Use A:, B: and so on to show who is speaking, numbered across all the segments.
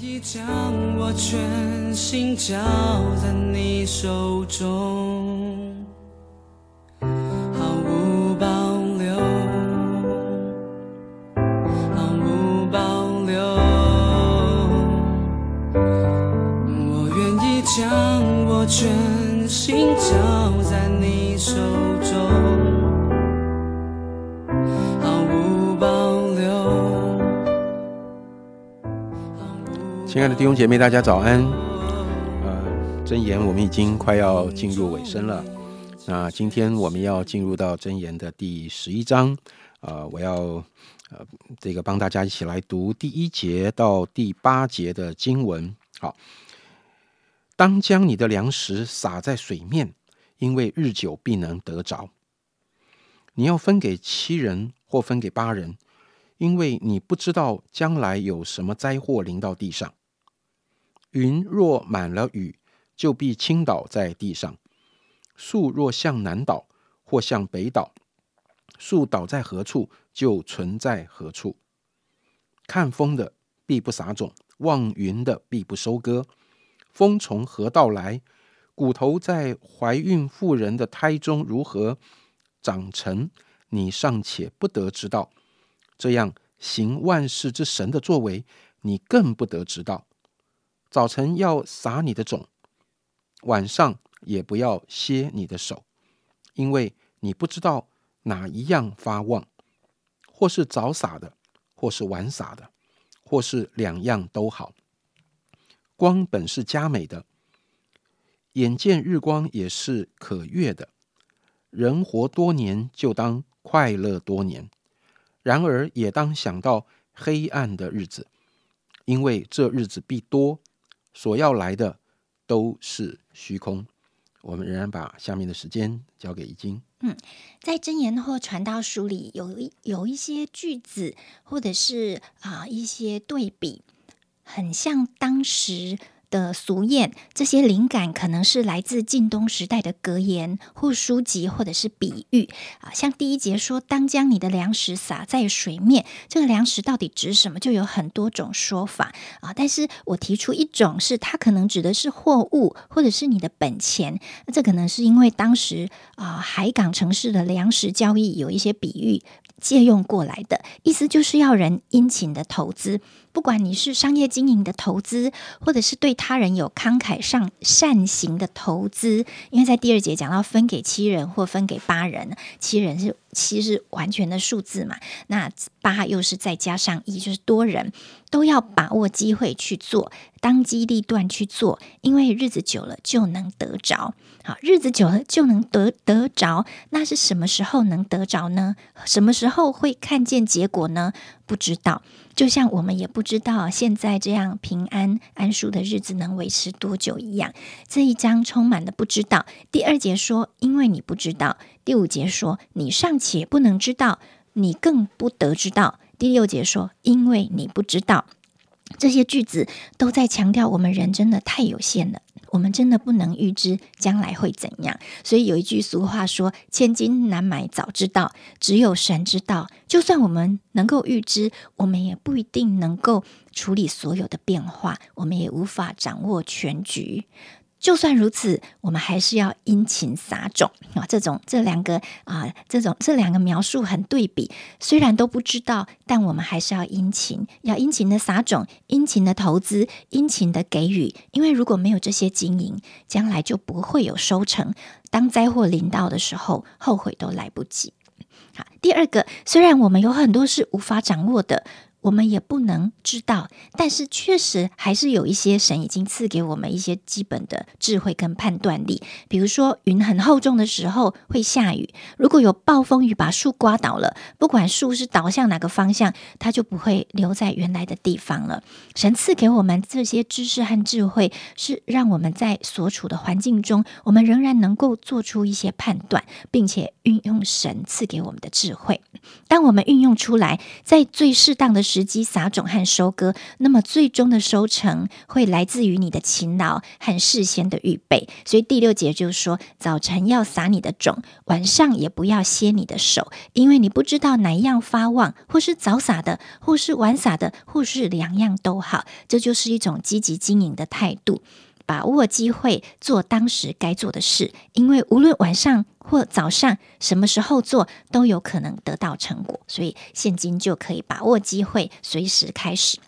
A: 已将我全心交在你手中，
B: 亲爱的弟兄姐妹，大家早安。呃，真言我们已经快要进入尾声了。那今天我们要进入到真言的第十一章。呃，我要呃这个帮大家一起来读第一节到第八节的经文。好，当将你的粮食撒在水面，因为日久必能得着。你要分给七人或分给八人，因为你不知道将来有什么灾祸临到地上。云若满了雨，就必倾倒在地上；树若向南倒或向北倒，树倒在何处，就存在何处。看风的必不撒种，望云的必不收割。风从何到来？骨头在怀孕妇人的胎中如何长成，你尚且不得知道。这样行万事之神的作为，你更不得知道。早晨要撒你的种，晚上也不要歇你的手，因为你不知道哪一样发旺，或是早撒的，或是晚撒的，或是两样都好。光本是佳美的，眼见日光也是可悦的。人活多年，就当快乐多年；然而也当想到黑暗的日子，因为这日子必多。所要来的都是虚空。我们仍然把下面的时间交给易经。
C: 嗯，在真言或传道书里有一有一些句子，或者是啊一些对比，很像当时。的俗谚，这些灵感可能是来自晋东时代的格言或书籍，或者是比喻啊。像第一节说“当将你的粮食撒在水面”，这个粮食到底指什么？就有很多种说法啊。但是我提出一种，是它可能指的是货物，或者是你的本钱。那这可能是因为当时啊海港城市的粮食交易有一些比喻。借用过来的意思就是要人殷勤的投资，不管你是商业经营的投资，或者是对他人有慷慨上善行的投资。因为在第二节讲到分给七人或分给八人，七人是七是完全的数字嘛，那八又是再加上一，就是多人都要把握机会去做，当机立断去做，因为日子久了就能得着。好，日子久了就能得得着，那是什么时候能得着呢？什么时候会看见结果呢？不知道。就像我们也不知道现在这样平安安舒的日子能维持多久一样。这一章充满了不知道。第二节说，因为你不知道；第五节说，你尚且不能知道，你更不得知道。第六节说，因为你不知道。这些句子都在强调，我们人真的太有限了，我们真的不能预知将来会怎样。所以有一句俗话说：“千金难买早知道，只有神知道。”就算我们能够预知，我们也不一定能够处理所有的变化，我们也无法掌握全局。就算如此，我们还是要殷勤撒种啊！这种这两个啊，这种这两个描述很对比。虽然都不知道，但我们还是要殷勤，要殷勤的撒种，殷勤的投资，殷勤的给予。因为如果没有这些经营，将来就不会有收成。当灾祸临到的时候，后悔都来不及。好，第二个，虽然我们有很多是无法掌握的。我们也不能知道，但是确实还是有一些神已经赐给我们一些基本的智慧跟判断力。比如说，云很厚重的时候会下雨，如果有暴风雨把树刮倒了，不管树是倒向哪个方向，它就不会留在原来的地方了。神赐给我们这些知识和智慧，是让我们在所处的环境中，我们仍然能够做出一些判断，并且运用神赐给我们的智慧。当我们运用出来，在最适当的时，时机撒种和收割，那么最终的收成会来自于你的勤劳和事先的预备。所以第六节就是说，早晨要撒你的种，晚上也不要歇你的手，因为你不知道哪一样发旺，或是早撒的，或是晚撒的，或是两样都好。这就是一种积极经营的态度。把握机会做当时该做的事，因为无论晚上或早上什么时候做，都有可能得到成果。所以现今就可以把握机会，随时开始。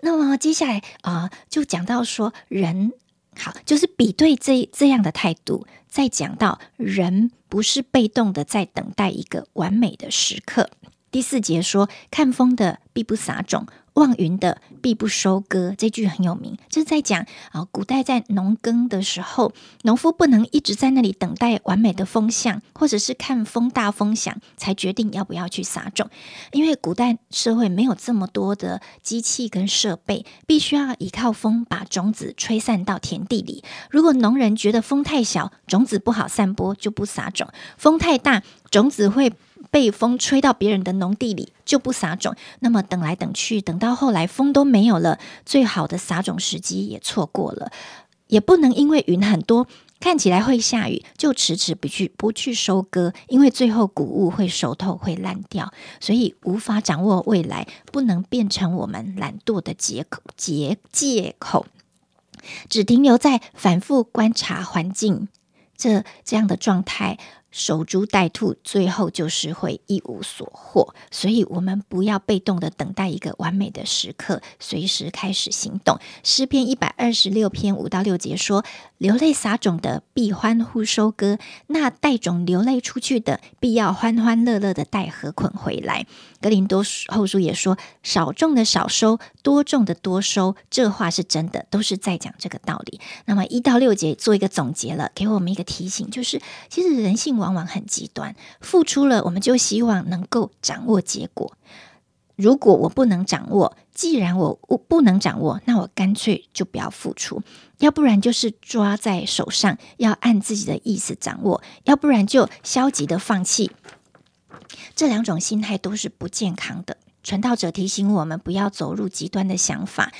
C: 那么接下来啊，就讲到说人好，就是比对这这样的态度，再讲到人不是被动的在等待一个完美的时刻。第四节说，看风的必不撒种。望云的必不收割，这句很有名，就是在讲啊，古代在农耕的时候，农夫不能一直在那里等待完美的风向，或者是看风大风响才决定要不要去撒种，因为古代社会没有这么多的机器跟设备，必须要依靠风把种子吹散到田地里。如果农人觉得风太小，种子不好散播，就不撒种；风太大，种子会。被风吹到别人的农地里就不撒种，那么等来等去，等到后来风都没有了，最好的撒种时机也错过了。也不能因为云很多，看起来会下雨，就迟迟不去不去收割，因为最后谷物会熟透会烂掉，所以无法掌握未来，不能变成我们懒惰的借口。借借口，只停留在反复观察环境这这样的状态。守株待兔，最后就是会一无所获。所以，我们不要被动的等待一个完美的时刻，随时开始行动。诗篇一百二十六篇五到六节说：“流泪撒种的必欢呼收割，那带种流泪出去的必要欢欢乐乐的带禾捆回来。”格林多后书也说：“少种的少收，多种的多收。”这话是真的，都是在讲这个道理。那么一到六节做一个总结了，给我们一个提醒，就是其实人性往往往很极端，付出了我们就希望能够掌握结果。如果我不能掌握，既然我我不能掌握，那我干脆就不要付出。要不然就是抓在手上，要按自己的意思掌握；要不然就消极的放弃。这两种心态都是不健康的。传道者提醒我们，不要走入极端的想法。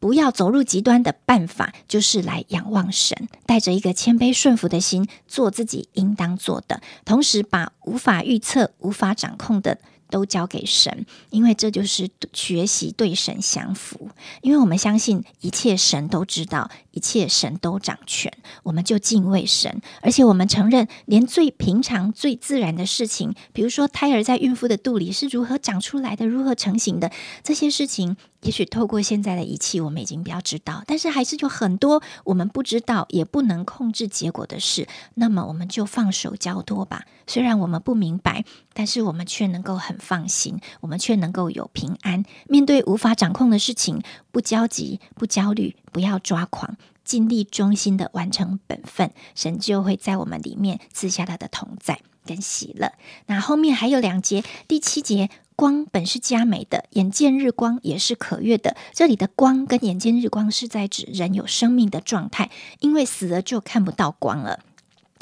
C: 不要走入极端的办法，就是来仰望神，带着一个谦卑顺服的心，做自己应当做的，同时把无法预测、无法掌控的。都交给神，因为这就是学习对神降服。因为我们相信一切神都知道，一切神都掌权，我们就敬畏神。而且我们承认，连最平常、最自然的事情，比如说胎儿在孕妇的肚里是如何长出来的，如何成型的，这些事情。也许透过现在的仪器，我们已经比较知道，但是还是有很多我们不知道、也不能控制结果的事。那么我们就放手交托吧。虽然我们不明白，但是我们却能够很放心，我们却能够有平安。面对无法掌控的事情，不焦急、不焦虑，不要抓狂，尽力忠心的完成本分，神就会在我们里面赐下他的同在跟喜乐。那后面还有两节，第七节。光本是佳美的，眼见日光也是可悦的。这里的光跟眼见日光是在指人有生命的状态，因为死了就看不到光了。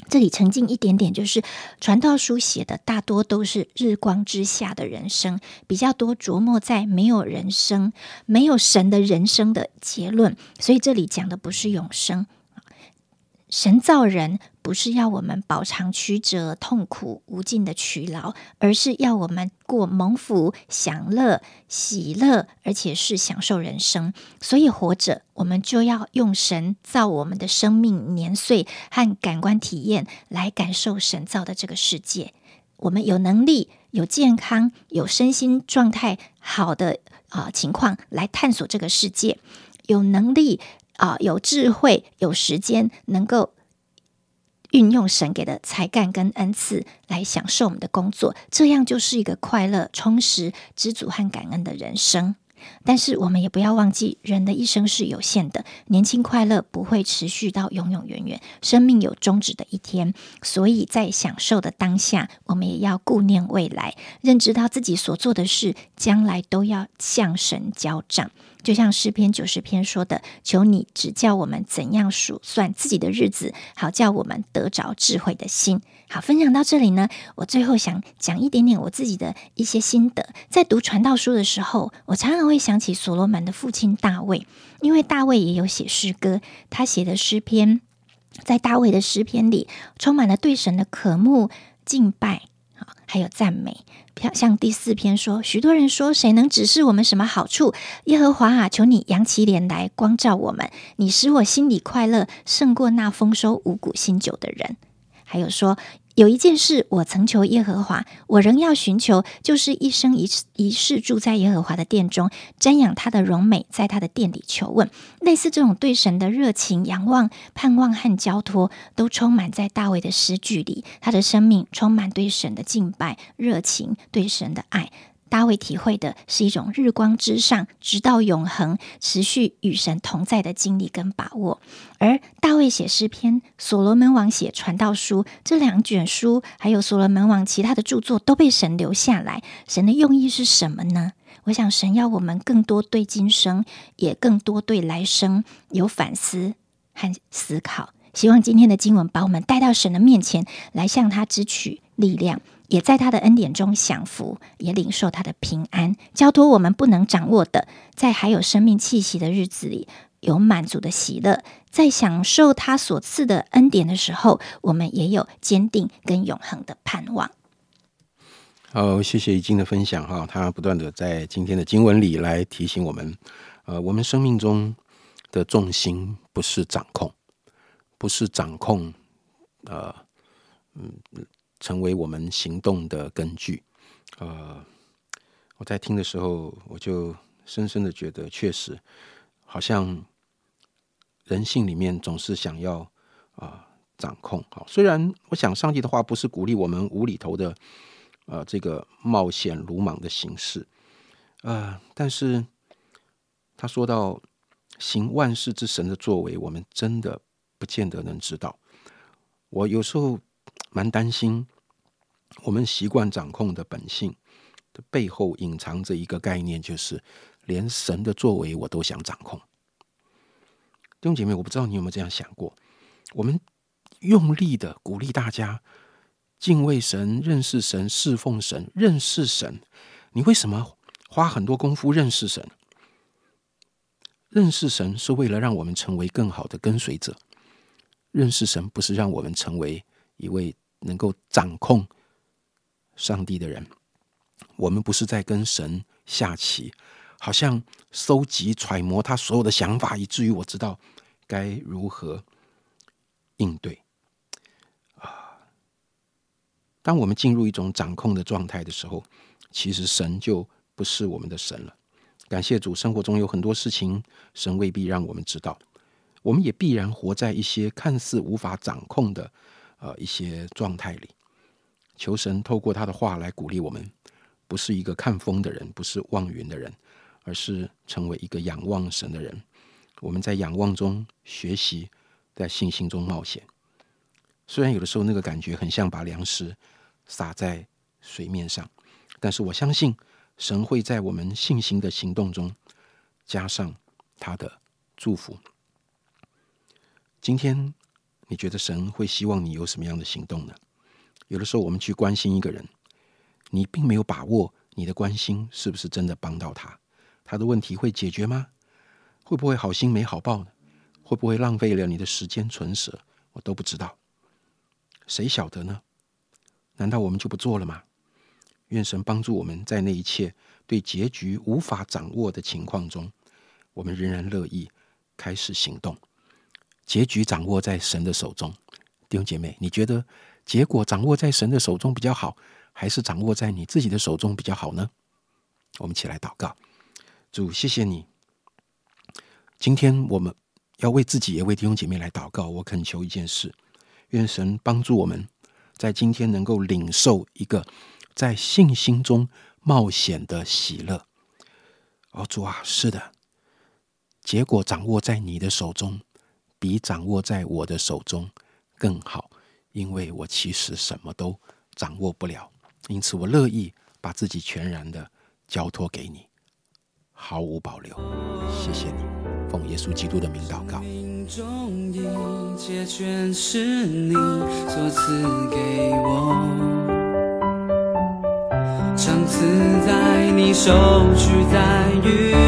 C: 这里沉浸一点点，就是传道书写的大多都是日光之下的人生，比较多琢磨在没有人生、没有神的人生的结论。所以这里讲的不是永生。神造人不是要我们饱尝曲折、痛苦无尽的劬劳，而是要我们过蒙福、享乐、喜乐，而且是享受人生。所以活着，我们就要用神造我们的生命年岁和感官体验来感受神造的这个世界。我们有能力、有健康、有身心状态好的啊情况来探索这个世界，有能力。啊，有智慧，有时间，能够运用神给的才干跟恩赐来享受我们的工作，这样就是一个快乐、充实、知足和感恩的人生。但是，我们也不要忘记，人的一生是有限的，年轻快乐不会持续到永永远远，生命有终止的一天。所以在享受的当下，我们也要顾念未来，认知到自己所做的事，将来都要向神交账。就像诗篇九十篇说的：“求你指教我们怎样数算自己的日子，好叫我们得着智慧的心。”好，分享到这里呢，我最后想讲一点点我自己的一些心得。在读传道书的时候，我常常会想起所罗门的父亲大卫，因为大卫也有写诗歌，他写的诗篇，在大卫的诗篇里充满了对神的渴慕、敬拜，还有赞美。像第四篇说，许多人说，谁能指示我们什么好处？耶和华啊，求你扬起脸来光照我们，你使我心里快乐，胜过那丰收五谷新酒的人。还有说，有一件事我曾求耶和华，我仍要寻求，就是一生一一世住在耶和华的殿中，瞻仰他的荣美，在他的殿里求问。类似这种对神的热情、仰望、盼望和交托，都充满在大卫的诗句里。他的生命充满对神的敬拜、热情，对神的爱。大卫体会的是一种日光之上，直到永恒，持续与神同在的经历跟把握。而大卫写诗篇，所罗门王写传道书，这两卷书，还有所罗门王其他的著作，都被神留下来。神的用意是什么呢？我想，神要我们更多对今生，也更多对来生有反思和思考。希望今天的经文把我们带到神的面前，来向他支取力量。也在他的恩典中享福，也领受他的平安，交托我们不能掌握的，在还有生命气息的日子里，有满足的喜乐，在享受他所赐的恩典的时候，我们也有坚定跟永恒的盼望。
B: 好，谢谢已经的分享哈，他不断的在今天的经文里来提醒我们，呃，我们生命中的重心不是掌控，不是掌控，呃，嗯。成为我们行动的根据。呃，我在听的时候，我就深深的觉得，确实好像人性里面总是想要啊掌控。好，虽然我想上帝的话不是鼓励我们无厘头的呃这个冒险鲁莽的形式，呃，但是他说到行万事之神的作为，我们真的不见得能知道。我有时候蛮担心。我们习惯掌控的本性的背后，隐藏着一个概念，就是连神的作为我都想掌控。弟兄姐妹，我不知道你有没有这样想过？我们用力的鼓励大家敬畏神、认识神、侍奉神、认识神。你为什么花很多功夫认识神？认识神是为了让我们成为更好的跟随者。认识神不是让我们成为一位能够掌控。上帝的人，我们不是在跟神下棋，好像收集揣摩他所有的想法，以至于我知道该如何应对。啊，当我们进入一种掌控的状态的时候，其实神就不是我们的神了。感谢主，生活中有很多事情，神未必让我们知道，我们也必然活在一些看似无法掌控的呃一些状态里。求神透过他的话来鼓励我们，不是一个看风的人，不是望云的人，而是成为一个仰望神的人。我们在仰望中学习，在信心中冒险。虽然有的时候那个感觉很像把粮食撒在水面上，但是我相信神会在我们信心的行动中加上他的祝福。今天你觉得神会希望你有什么样的行动呢？有的时候，我们去关心一个人，你并没有把握你的关心是不是真的帮到他，他的问题会解决吗？会不会好心没好报呢？会不会浪费了你的时间存舍？我都不知道，谁晓得呢？难道我们就不做了吗？愿神帮助我们在那一切对结局无法掌握的情况中，我们仍然乐意开始行动。结局掌握在神的手中，弟兄姐妹，你觉得？结果掌握在神的手中比较好，还是掌握在你自己的手中比较好呢？我们一起来祷告，主，谢谢你。今天我们要为自己也为弟兄姐妹来祷告。我恳求一件事，愿神帮助我们在今天能够领受一个在信心中冒险的喜乐。哦，主啊，是的，结果掌握在你的手中，比掌握在我的手中更好。因为我其实什么都掌握不了，因此我乐意把自己全然的交托给你。毫无保留。谢谢你，奉耶稣基督的名祷告。
A: 中一切全是你所赐给我，赏赐在你手，取在于